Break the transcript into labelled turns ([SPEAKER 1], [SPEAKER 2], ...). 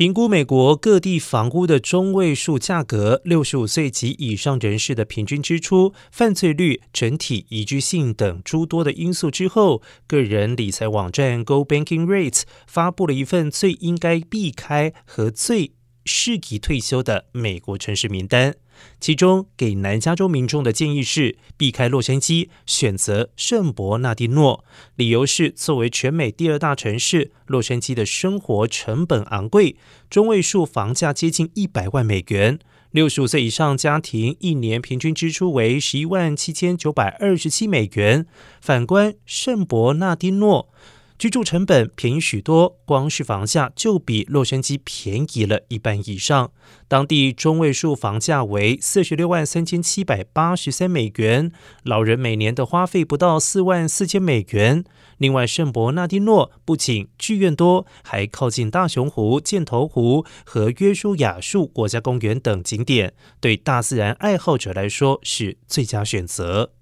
[SPEAKER 1] 评估美国各地房屋的中位数价格、六十五岁及以上人士的平均支出、犯罪率、整体宜居性等诸多的因素之后，个人理财网站 Go Banking Rates 发布了一份最应该避开和最适宜退休的美国城市名单。其中，给南加州民众的建议是避开洛杉矶，选择圣伯纳迪诺。理由是，作为全美第二大城市，洛杉矶的生活成本昂贵，中位数房价接近一百万美元。六十五岁以上家庭一年平均支出为十一万七千九百二十七美元。反观圣伯纳迪诺。居住成本便宜许多，光是房价就比洛杉矶便宜了一半以上。当地中位数房价为四十六万三千七百八十三美元，老人每年的花费不到四万四千美元。另外，圣伯纳迪诺不仅剧院多，还靠近大熊湖、箭头湖和约书亚树国家公园等景点，对大自然爱好者来说是最佳选择。